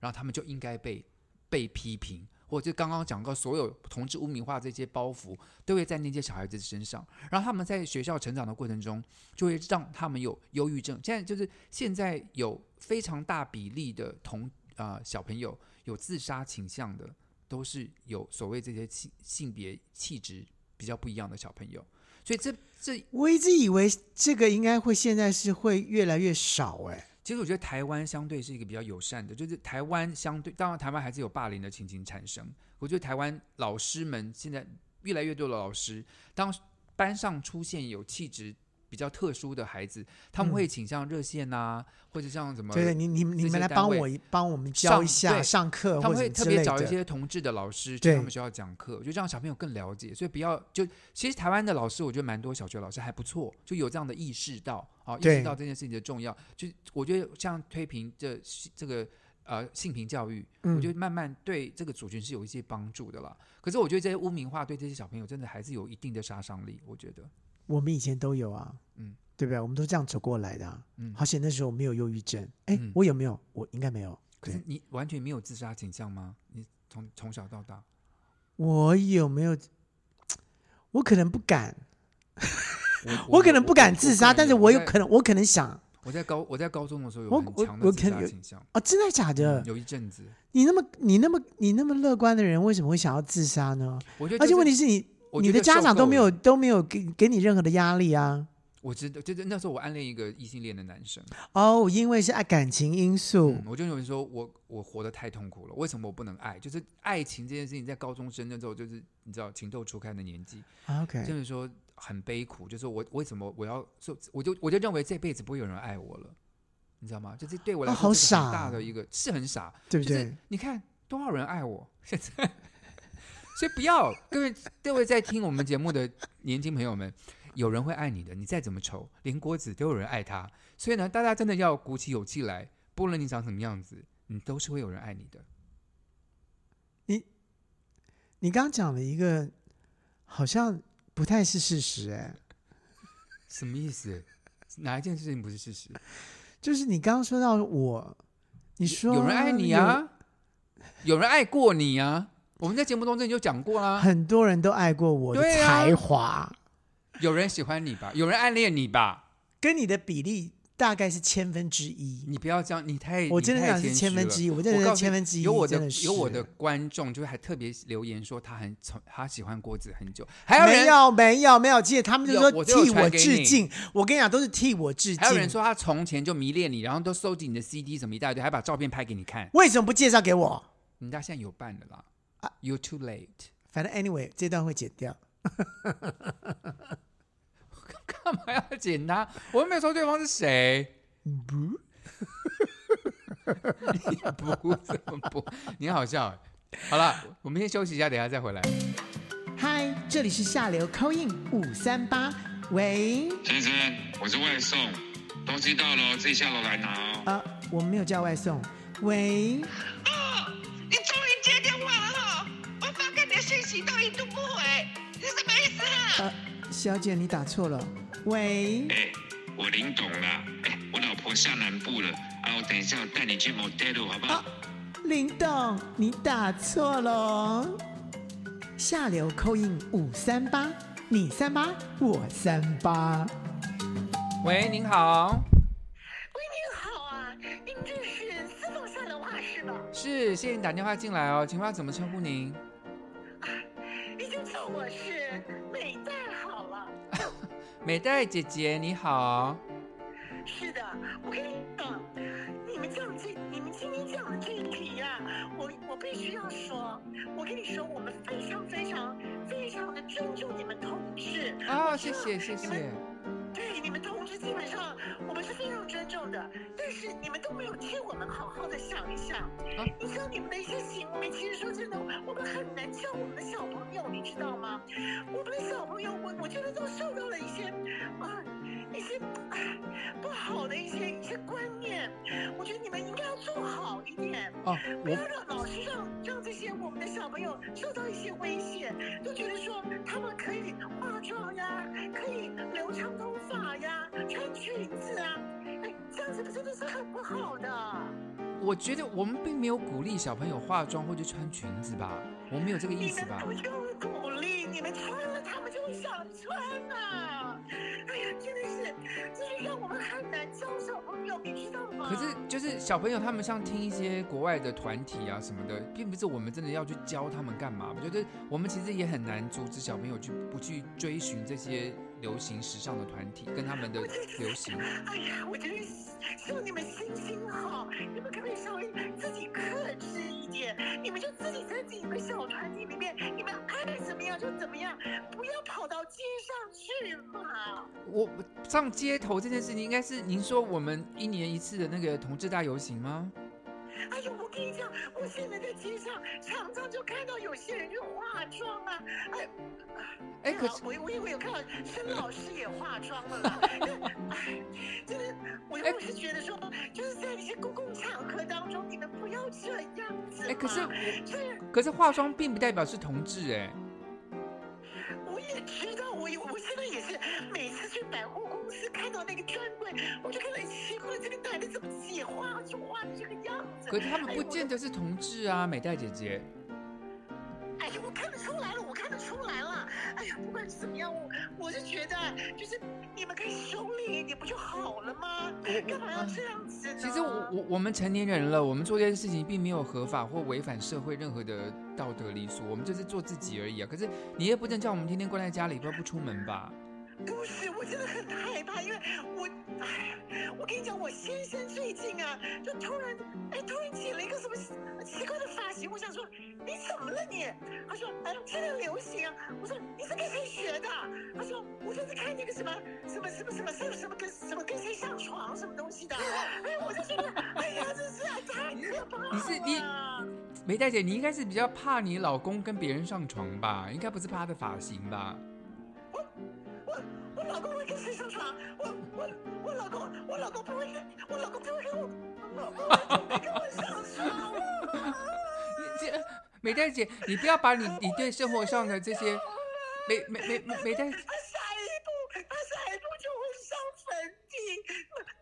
然后他们就应该被被批评，或者刚刚讲过，所有同志污名化这些包袱都会在那些小孩子身上，然后他们在学校成长的过程中，就会让他们有忧郁症。现在就是现在有非常大比例的同啊、呃、小朋友有自杀倾向的，都是有所谓这些性性别气质比较不一样的小朋友，所以这这我一直以为这个应该会现在是会越来越少哎。其实我觉得台湾相对是一个比较友善的，就是台湾相对当然台湾还是有霸凌的情形产生。我觉得台湾老师们现在越来越多的老师，当班上出现有气质。比较特殊的孩子，他们会倾向热线呐、或者像什么？对对，你你你们来帮我帮我们教一下上课，他们会特别找一些同志的老师去他们学校讲课，就让小朋友更了解。所以不要就其实台湾的老师，我觉得蛮多小学老师还不错，就有这样的意识到啊，意识到这件事情的重要。就我觉得像推平这这个呃性平教育，嗯、我觉得慢慢对这个族群是有一些帮助的啦。可是我觉得这些污名化对这些小朋友真的还是有一定的杀伤力，我觉得。我们以前都有啊，嗯，对不对？我们都这样走过来的啊，嗯，好险那时候没有忧郁症，哎，我有没有？我应该没有。可是你完全没有自杀倾向吗？你从从小到大，我有没有？我可能不敢，我 可能不敢自杀，但是我有可能，我可能想。我在高我在高中的时候有很强的自杀倾向啊，真的假的？有一阵子。你那么你那么你那么乐观的人，为什么会想要自杀呢？我觉得，而且问题是你。你的家长都没有都没有给给你任何的压力啊！我知道，就是那时候我暗恋一个异性恋的男生。哦，因为是爱感情因素，嗯、我就有人说我我活得太痛苦了。为什么我不能爱？就是爱情这件事情，在高中生那时候，就是你知道情窦初开的年纪。OK，就是说很悲苦，就是我为什么我要说，我就我就认为这辈子不会有人爱我了，你知道吗？就是对我来说，好傻，大的一个、哦、是很傻，对不对？你看多少人爱我现在。所以不要，各位各位在听我们节目的年轻朋友们，有人会爱你的，你再怎么丑，连郭子都有人爱他。所以呢，大家真的要鼓起勇气来，不论你长什么样子，你都是会有人爱你的。你你刚刚讲了一个，好像不太是事实，哎，什么意思？哪一件事情不是事实？就是你刚刚说到我，你说有人爱你啊，有，有人爱过你啊。我们在节目中之前就讲过啦，很多人都爱过我的才华，啊，有人喜欢你吧，有人暗恋你吧，跟你的比例大概是千分之一。你不要这样，你太我真的讲是千分之一，我真的是千分之一。有我的有我的观众，就还特别留言说他很从他喜欢郭子很久，还有没有没有没有，记得他们就说替我致敬。我跟你讲，都是替我致敬。还有人说他从前就迷恋你，然后都收集你的 CD 什么一大堆，还把照片拍给你看。为什么不介绍给我？人家现在有伴的啦。You too late。反正 anyway，这段会剪掉。干嘛要剪他？我又没有说对方是谁。不，你不怎么不？你好笑。好了，我们先休息一下，等一下再回来。嗨，这里是下流 call in 五三八。喂，先生，我是外送，东西到了，自己下楼来拿哦。啊，我们没有叫外送。喂。小姐，你打错了。喂。哎、欸，我林董啦。哎、欸，我老婆下南部了。啊，我等一下我带你去 motel 好不好？啊、林董，你打错了。下流 call in 五三八，你三八，我三八。喂，您好。喂，您好啊，您这是私房下流话是吧？是，谢谢你打电话进来哦，请问要怎么称呼您？我是美黛好了，美代姐姐你好。是的，我跟你讲，你们这样子，你们今天讲的这一题呀、啊，我我必须要说，我跟你说，我们非常非常非常的尊重你们同志。啊、哦，谢谢谢谢。对你们同志基本上我们是非常尊重的，但是你们都没有替我们好好的想一想。啊、你知道你们的一些行为，其实说真的，我们很难教我们的小朋友，你知道吗？我们的小朋友，我我觉得都受到了一些啊一些不好的一些一些观念。我觉得你们应该要做好一点，啊、不要让老师让让这些我们的小朋友受到一些威胁，都觉得说他们可以化妆呀，可以留长头发呀，穿裙子啊，哎，这样子真的是很不好的。我觉得我们并没有鼓励小朋友化妆或者穿裙子吧，我们没有这个意思吧？你们不用鼓励，你们穿了他们就会想穿啊！哎呀，真的是，就是让我们很难教小朋友，你知道吗？可是就是小朋友他们像听一些国外的团体啊什么的，并不是我们真的要去教他们干嘛。我觉得我们其实也很难阻止小朋友去不去追寻这些。流行时尚的团体跟他们的流行，哎呀，我真是希望你们心情好，你们可不可以稍微自己克制一点？你们就自己在自己的小团体里面，你们爱怎么样就怎么样，不要跑到街上去嘛。我上街头这件事情，应该是您说我们一年一次的那个同志大游行吗？哎呦，我跟你讲，我现在在街上常常就看到有些人就化妆啊，哎，哎，可是我我以为有看到孙老师也化妆了啦，哎，就是我又是觉得说，就是在一些公共场合当中，你们不要这样子。哎，可是可是化妆并不代表是同志哎。我也知道，我我现在也是每次去百货公司看到那个专柜，我就看到奇怪，这个男的怎么也画就画成这个样子？可是他们不见得是同志啊，美黛姐姐。哎呀，我看得出来了，出来了。哎呀，不管怎么样，我我是觉得，就是你们可以收敛一点，不就好了吗？干嘛要这样子呢？其实我我我们成年人了，我们做这件事情并没有合法或违反社会任何的道德礼俗，我们就是做自己而已啊。可是你也不能叫我们天天关在家里，不要不出门吧？不是，我真的很害怕，因为我，哎，我跟你讲，我先生最近啊，就突然，哎，突然剪了一个什么奇怪的发型，我想说，你怎么了你？他说，哎，现在流行啊。我说，你是跟谁学的？他说，我就是看那个什么什么什么什么什么什么跟什么跟谁上床什么东西的。哎，我就觉得，哎呀，这是太可怕了。你是你，梅大姐，你应该是比较怕你老公跟别人上床吧？应该不是怕他的发型吧？我老公会跟谁上床？我我我老公，我老公不会跟，我老公不会跟我，我老公跟我上床。这美黛姐，你不要把你你对生活上的这些 美美美美黛。他下一步，他下一步就会上粉底。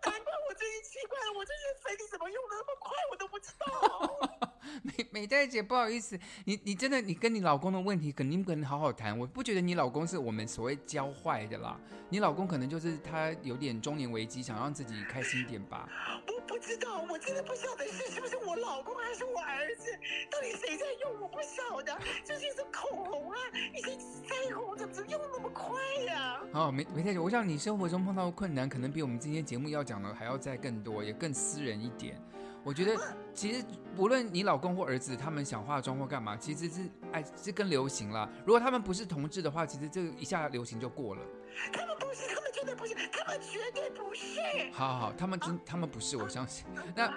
难怪我最近奇怪了，我这些粉底怎么用的那么快，我都不知道。美美黛姐，不好意思，你你真的你跟你老公的问题，肯定不能好好谈。我不觉得你老公是我们所谓教坏的啦，你老公可能就是他有点中年危机，想让自己开心一点吧。我不知道，我真的不晓得是是不是我老公还是我儿子，到底谁在用，我不晓得。这些是口红啊，一些腮红怎么用那么快呀？啊？哦，美美黛姐，我想你生活中碰到的困难，可能比我们今天节目要讲的还要再更多，也更私人一点。我觉得，其实无论你老公或儿子，他们想化妆或干嘛，其实是哎，是更流行了。如果他们不是同志的话，其实这一下流行就过了。他们不是，他们绝对不是，他们绝对不是。好好好，他们真，啊、他们不是，我相信。啊、那、啊，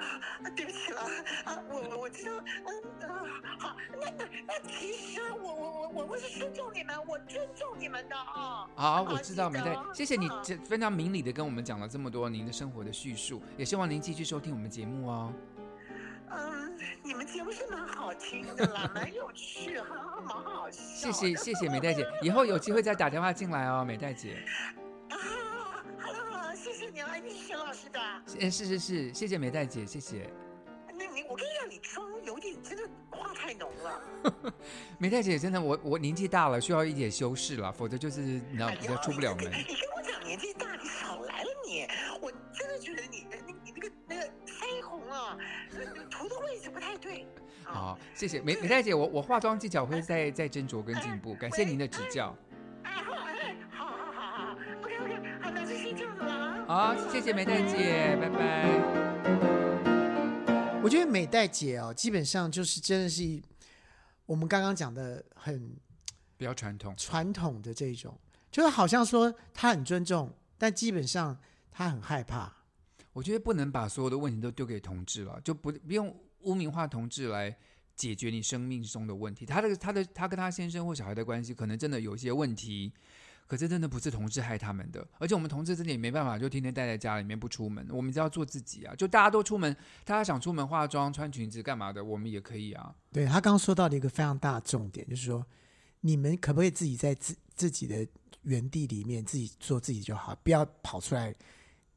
对不起了啊，我我我知道，嗯啊，好，那那那其实我我我我我是尊重你们，我尊重你们的啊。好，我知道，美代，谢谢你这非常明理的跟我们讲了这么多您的生活的叙述，也希望您继续收听我们节目哦。嗯，你们节目是蛮好听的啦，蛮有趣，哈，蛮好笑。谢谢谢谢美代姐，以后有机会再打电话进来哦，美代姐。啊，好了好了，谢谢你啊，你是徐老师的。哎，是是是，谢谢美黛姐，谢谢。那你我跟你讲，你妆有点真的化太浓了。美黛姐真的，我我年纪大了，需要一点修饰了，否则就是你知道比较出不了门。你跟我讲年纪大，你少来了你，我真的觉得你的那你那个那个腮红啊。涂的位置不太对。好，谢谢美美黛姐，我我化妆技巧会再再斟酌跟进步，感谢您的指教。好，谢谢美黛姐，拜拜。我觉得美黛姐哦，基本上就是真的是我们刚刚讲的很比较传统传统的这种，就是好像说她很尊重。但基本上她很害怕。我觉得不能把所有的问题都丢给同志了，就不不用污名化同志来解决你生命中的问题。他的他的他跟他先生或小孩的关系，可能真的有一些问题。可是真的不是同志害他们的，而且我们同志真的也没办法，就天天待在家里面不出门。我们只要做自己啊，就大家都出门，大家想出门化妆、穿裙子干嘛的，我们也可以啊。对，他刚刚说到了一个非常大的重点，就是说你们可不可以自己在自自己的原地里面自己做自己就好，不要跑出来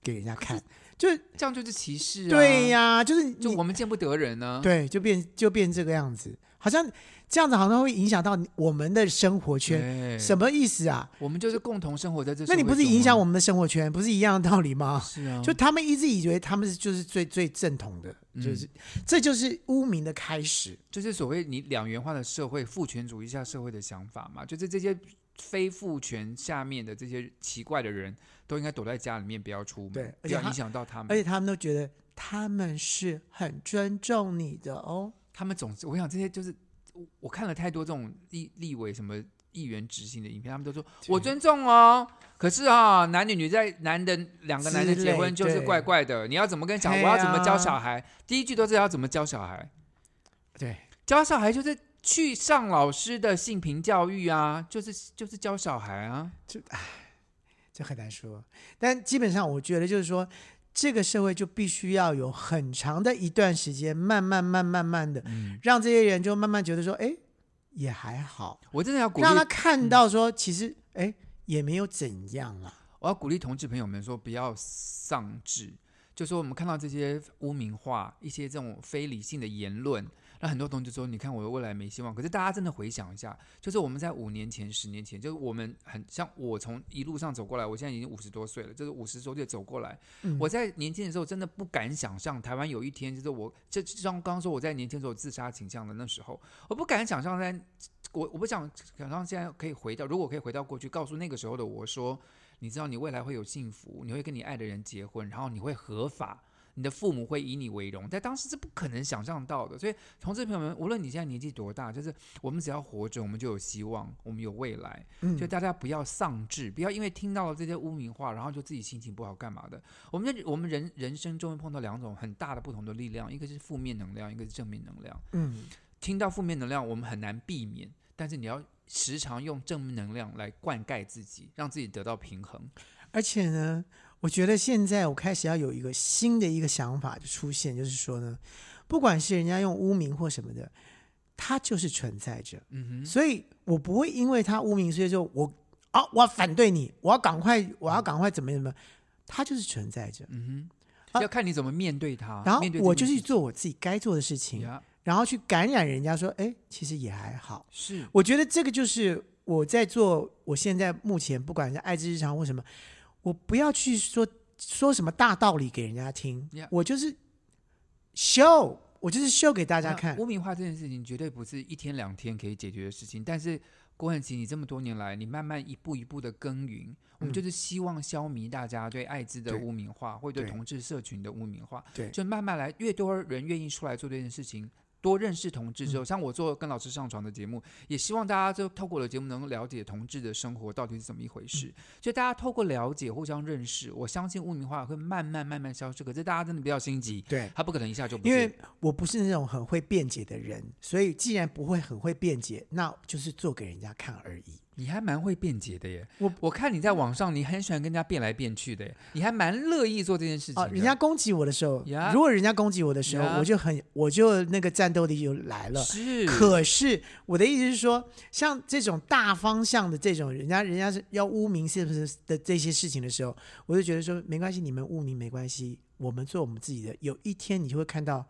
给人家看，就这样就是歧视啊。对呀，就是就我们见不得人呢。对，就变就变这个样子，好像。这样子好像会影响到我们的生活圈，什么意思啊？我们就是共同生活在这，那你不是影响我们的生活圈，不是一样的道理吗？是啊，就他们一直以为他们是就是最最正统的，就是、嗯、这就是污名的开始，就是所谓你两元化的社会、父权主义下社会的想法嘛，就是这些非父权下面的这些奇怪的人都应该躲在家里面，不要出门，对，不要影响到他们，而且他们都觉得他们是很尊重你的哦，他们总是我想这些就是。我看了太多这种立立委什么议员执行的影片，他们都说我尊重哦，可是啊、哦，男女女在男的两个男的结婚就是怪怪的，你要怎么跟小孩？我要怎么教小孩？第一句都是要怎么教小孩？对，教小孩就是去上老师的性平教育啊，就是就是教小孩啊，就唉，这很难说。但基本上我觉得就是说。这个社会就必须要有很长的一段时间，慢慢、慢、慢慢的，嗯、让这些人就慢慢觉得说，哎，也还好。我真的要鼓励让他看到说，其实，哎，也没有怎样啊。我要鼓励同志朋友们说，不要丧志，就说我们看到这些污名化、一些这种非理性的言论。那很多同学说：“你看我的未来没希望。”可是大家真的回想一下，就是我们在五年前、十年前，就是我们很像我从一路上走过来，我现在已经五十多岁了，就是五十多岁走过来。嗯、我在年轻的时候真的不敢想象台湾有一天，就是我就像刚刚说我在年轻时候自杀倾向的那时候，我不敢想象在，我我不想想象现在可以回到，如果可以回到过去，告诉那个时候的我说：“你知道你未来会有幸福，你会跟你爱的人结婚，然后你会合法。”你的父母会以你为荣，在当时是不可能想象到的。所以，同志朋友们，无论你现在年纪多大，就是我们只要活着，我们就有希望，我们有未来。嗯，就大家不要丧志，不要因为听到了这些污名化，然后就自己心情不好干嘛的。我们我们人人生中会碰到两种很大的不同的力量，一个是负面能量，一个是正面能量。嗯，听到负面能量，我们很难避免，但是你要时常用正面能量来灌溉自己，让自己得到平衡。而且呢。我觉得现在我开始要有一个新的一个想法就出现，就是说呢，不管是人家用污名或什么的，它就是存在着。嗯哼，所以我不会因为他污名，所以说我啊，我要反对你，我要赶快，我要赶快怎么怎么，它就是存在着。嗯哼，要看你怎么面对它。然后我就去做我自己该做的事情，然后去感染人家说，哎，其实也还好。是，我觉得这个就是我在做，我现在目前不管是爱之日常或什么。我不要去说说什么大道理给人家听，Yeah. 我就是 show，我就是 show 给大家看。污名化这件事情绝对不是一天两天可以解决的事情，但是郭婞琪，你这么多年来，你慢慢一步一步的耕耘，嗯、我们就是希望消弭大家对艾滋的污名化，对或者对同志社群的污名化，对，就慢慢来，越多人愿意出来做这件事情。多认识同志之后，像我做跟老师上床的节目，也希望大家就透过了节目能够了解同志的生活到底是怎么一回事。所以大家透过了解、互相认识，我相信污名化会慢慢慢慢消失。可是大家真的不要心急，对，他不可能一下就不。因为我不是那种很会辩解的人，所以既然不会很会辩解，那就是做给人家看而已。你还蛮会辩解的耶！我我看你在网上，你很喜欢跟人家辩来辩去的耶，你还蛮乐意做这件事情。啊，人家攻击我的时候，Yeah. 如果人家攻击我的时候，Yeah. 我就很，我就那个战斗力就来了。是，可是我的意思是说，像这种大方向的这种，人家人家是要污名是不是的这些事情的时候，我就觉得说没关系，你们污名没关系，我们做我们自己的。有一天你就会看到。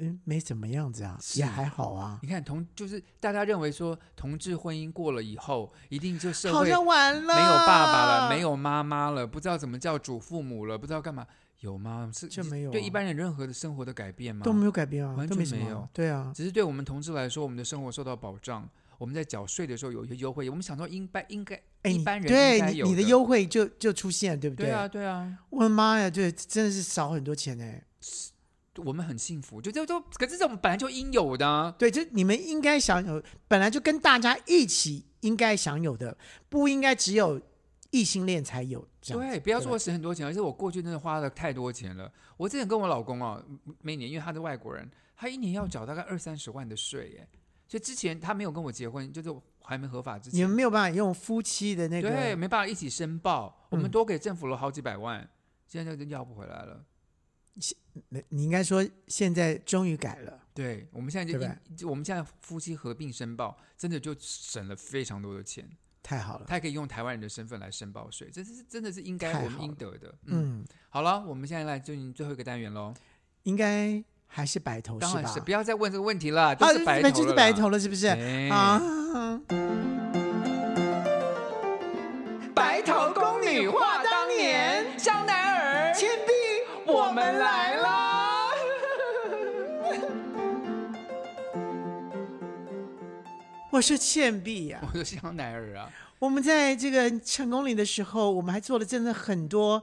嗯，没怎么样子啊，也还好啊。你看同就是大家认为说同志婚姻过了以后，一定就社会好像完了，没有爸爸了，没有妈妈了，不知道怎么叫祖父母了，不知道干嘛，有吗？是就没有、啊、对一般人任何的生活的改变吗？都没有改变啊，完全没有。对啊，只是对我们同志来说，我们的生活受到保障，我们在缴税的时候有一些优惠，我们想说应该应该，哎，一般人对你，你的优惠就就出现，对不对？对啊，对啊。我的妈呀，对，真的是少很多钱哎。我们很幸福，就就就，可是这种本来就应有的啊，对，就你们应该享有，本来就跟大家一起应该享有的，不应该只有异性恋才有。对，不要说我省很多钱，而且我过去真的花了太多钱了。我之前跟我老公哦，每年因为他是外国人，他一年要缴大概二三十万的税耶。所以之前他没有跟我结婚，就是还没合法之前，你们没有办法用夫妻的那个，对，没办法一起申报。我们多给政府了好几百万，嗯、现在就要不回来了。你你应该说现在终于改了。对，我们现在就，我们现在夫妻合并申报，真的就省了非常多的钱。太好了，他还可以用台湾人的身份来申报税，这是真的是应该我们应得的。嗯，好了，我们现在来进行最后一个单元喽。应该。还是白头是吧？是，不要再问这个问题了，都是白头了，就是白头了，是不是？哎、啊！我是倩碧呀，我是香奈儿啊。我们在这个成功里的时候，我们还做了真的很多。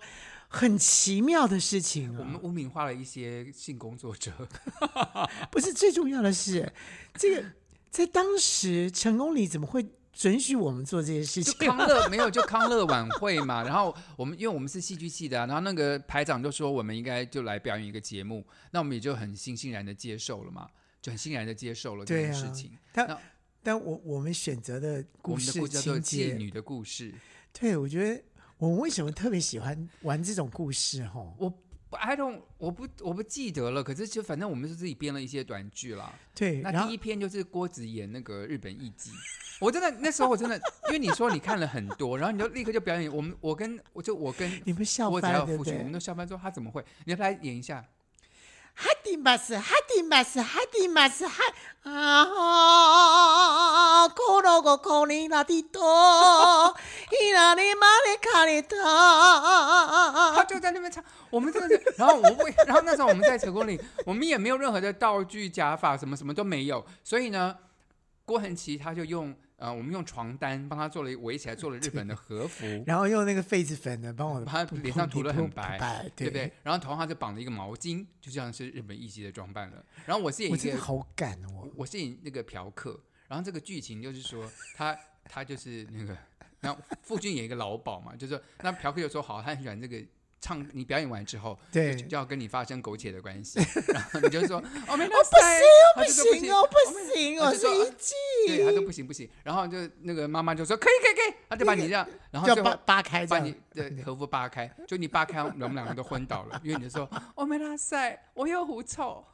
很奇妙的事情啊！我们污名化了一些性工作者，不是最重要的是，这个在当时成功里怎么会准许我们做这些事情？康乐没有，就康乐晚会嘛。然后我们因为我们是戏剧系的啊，然后那个排长就说我们应该就来表演一个节目，那我们也就很欣欣然的接受了嘛，就很欣然的接受了这件事情。但那但我我们选择的故事，叫做妓女的故事。对，我觉得。我们为什么特别喜欢玩这种故事？哈，我 I don't 我不我不记得了。可是就反正我们是自己编了一些短剧啦。对，那第一篇就是郭子演那个日本艺妓。我真的那时候我真的，因为你说你看了很多，然后你就立刻就表演。我们我跟我就我跟你们笑翻了，对不对？我们都笑翻说他怎么会？你要不要来演一下。哈迪马斯，哈迪马斯，哈迪马斯，哈啊！可罗个可尼拉蒂多，伊拉里马里卡里多。他就在那边唱，我们真的是，然后我，然后那时候我们在成功里，我们也没有任何的道具、假发，什么什么都没有，所以呢，郭恒琪他就用。呃，我们用床单帮他做了围起来，做了日本的和服，然后用那个痱子粉呢，帮我把他脸上涂得很白，对，对不对？然后头上就绑了一个毛巾，就像是日本艺妓的装扮了。然后我是演一个，我好赶哦，我我是演那个嫖客。然后这个剧情就是说，他他就是那个，然后傅俊演一个老鸨嘛，就是说那嫖客就说好，他很喜欢这个。唱你表演完之后，对，就要跟你发生苟且的关系，然后你就说 哦，没，我不行，我不行哦，不行我，是一季，对，他说不行不行，然后就那个妈妈就说可以可以可以，他就把你这样，然后就扒扒开，把你的和服扒开，就你扒开，我们两个都昏倒了，因为你就说哦，没拉塞，我又狐臭。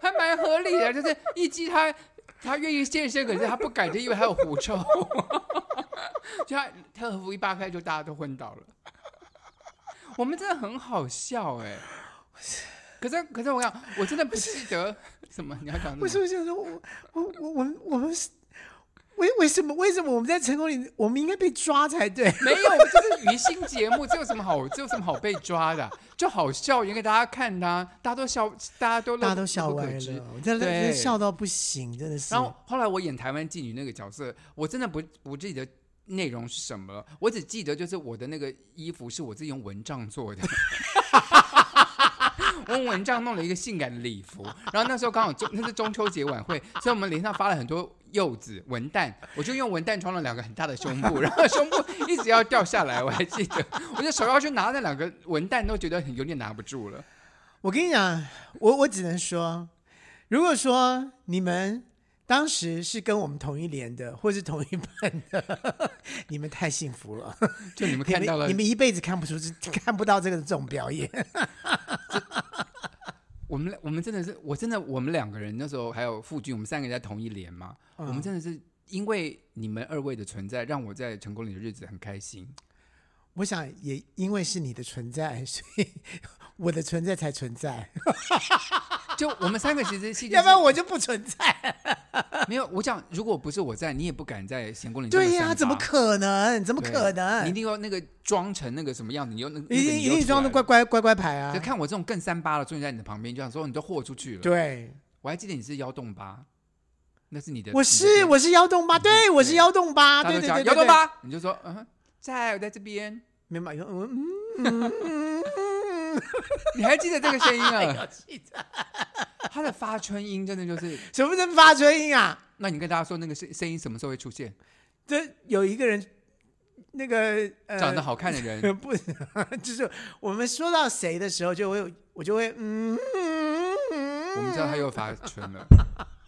还蛮合理的，就是一击他他愿意健身，可是他不敢，就因为他有狐臭，就他他和服一扒开，就大家都昏倒了。我们真的很好笑哎，可是可是我想，我真的不记得什么你要讲什么？为什么想说我我我我我们是？为为什么为什么我们在成功里，我们应该被抓才对？没有，这是娱乐节目，这有什么好？这有什么好被抓的？就好笑，演给大家看的，啊，大家都笑，大家都大家都笑歪了，真的笑到不行，真的是。然后后来我演台湾妓女那个角色，我真的不不记得内容是什么了，我只记得就是我的那个衣服是我自己用蚊帐做的。我用蚊帐弄了一个性感的礼服，然后那时候刚好中那是中秋节晚会，所以我们脸上发了很多柚子文旦，我就用文旦装了两个很大的胸部，然后胸部一直要掉下来，我还记得，我就手要去拿那两个文旦，都觉得很有点拿不住了。我跟你讲，我我只能说，如果说你们当时是跟我们同一连的，或是同一班的，你们太幸福了，就你们看到了，你们，你们一辈子看不出，看不到这个这种表演。我们我们真的是，我真的我们两个人那时候还有傅君，我们三个人在同一连嘛。嗯、我们真的是因为你们二位的存在，让我在成功里的日子很开心。我想也因为是你的存在，所以 我的存在才存在。就我们三个其实戏剧，要不然我就不存在。没有，我讲如果不是我在，你也不敢在成功岭。对呀、啊，怎么可能？怎么可能？你一定要那个装成那个什么样子？你又那个一定一定装的乖乖乖乖牌啊！就看我这种更三八的出现在你的旁边，就想说你都豁出去了。对，我还记得你是幺洞八，那是你的。我是我是幺洞八，对，我是幺洞八，对对对，幺洞八，你就说嗯，在我在这边，没买嗯嗯嗯。嗯，你还记得这个声音啊？我记得，他的发春音真的就是 什么能发春音啊？那你跟大家说那个声声音什么时候会出现？这有一个人，那个、呃、长得好看的人，不，就是我们说到谁的时候，就会我就会嗯，我们知道他又发春了，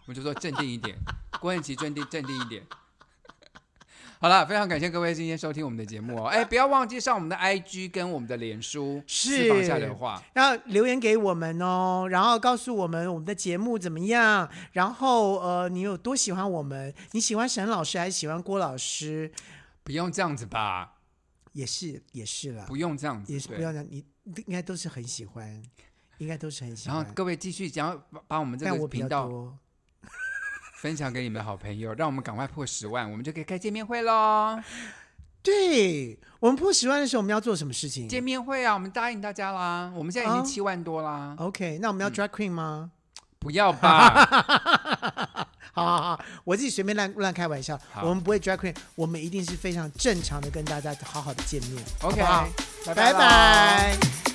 我就说镇定一点，郭彦琪镇定镇定一点。好了，非常感谢各位今天收听我们的节目哦！哎，不要忘记上我们的 IG 跟我们的脸书，是放下的话，要留言给我们哦，然后告诉我们我们的节目怎么样，然后呃，你有多喜欢我们？你喜欢沈老师还是喜欢郭老师？不用这样子吧？也是也是了，不用这样子，也是不要这样，你应该都是很喜欢，应该都是很喜欢。然后各位继续讲，把我们这个频道。分享给你们的好朋友，让我们赶快破十万，我们就可以开见面会喽。对，我们破十万的时候，我们要做什么事情？见面会啊，我们答应大家啦。我们现在已经七万多啦。Oh, OK，那我们要 drag queen 吗？嗯、不要吧。好好好，我自己随便乱乱开玩笑。我们不会 drag queen，我们一定是非常正常的跟大家好好的见面。OK。拜拜。